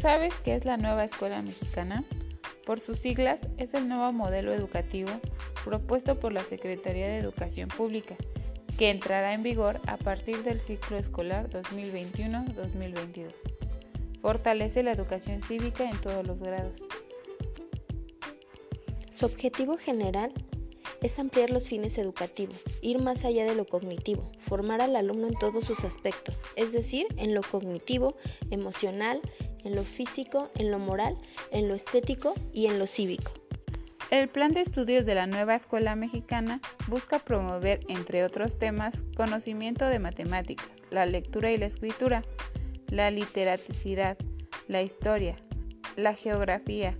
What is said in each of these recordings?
¿Sabes qué es la nueva escuela mexicana? Por sus siglas, es el nuevo modelo educativo propuesto por la Secretaría de Educación Pública, que entrará en vigor a partir del ciclo escolar 2021-2022. Fortalece la educación cívica en todos los grados. Su objetivo general es ampliar los fines educativos, ir más allá de lo cognitivo, formar al alumno en todos sus aspectos, es decir, en lo cognitivo, emocional, en lo físico, en lo moral, en lo estético y en lo cívico. El plan de estudios de la nueva escuela mexicana busca promover, entre otros temas, conocimiento de matemáticas, la lectura y la escritura, la literaticidad, la historia, la geografía,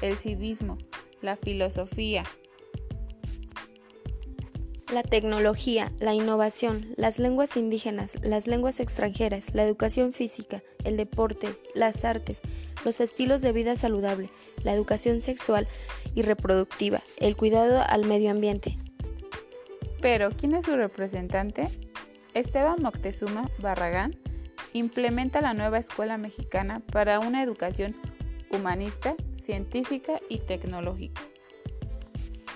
el civismo, la filosofía, la tecnología, la innovación, las lenguas indígenas, las lenguas extranjeras, la educación física, el deporte, las artes, los estilos de vida saludable, la educación sexual y reproductiva, el cuidado al medio ambiente. Pero, ¿quién es su representante? Esteban Moctezuma Barragán implementa la nueva escuela mexicana para una educación humanista, científica y tecnológica.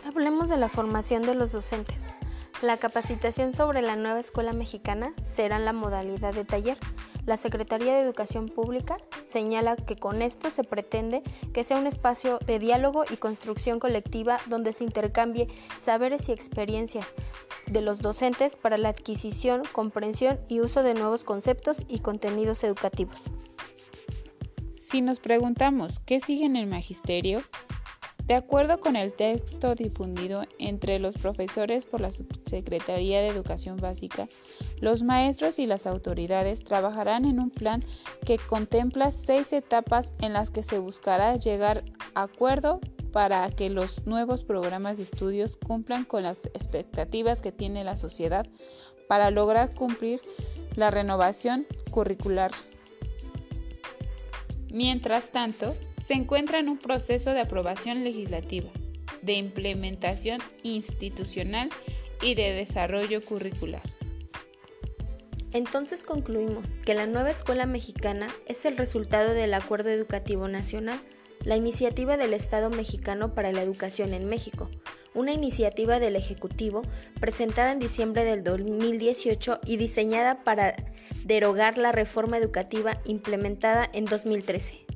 Hablemos de la formación de los docentes. La capacitación sobre la nueva escuela mexicana será en la modalidad de taller. La Secretaría de Educación Pública señala que con esto se pretende que sea un espacio de diálogo y construcción colectiva donde se intercambie saberes y experiencias de los docentes para la adquisición, comprensión y uso de nuevos conceptos y contenidos educativos. Si nos preguntamos qué sigue en el magisterio, de acuerdo con el texto difundido entre los profesores por la Subsecretaría de Educación Básica, los maestros y las autoridades trabajarán en un plan que contempla seis etapas en las que se buscará llegar a acuerdo para que los nuevos programas de estudios cumplan con las expectativas que tiene la sociedad para lograr cumplir la renovación curricular. Mientras tanto, se encuentra en un proceso de aprobación legislativa, de implementación institucional y de desarrollo curricular. Entonces concluimos que la nueva escuela mexicana es el resultado del Acuerdo Educativo Nacional, la iniciativa del Estado mexicano para la educación en México, una iniciativa del Ejecutivo presentada en diciembre del 2018 y diseñada para derogar la reforma educativa implementada en 2013.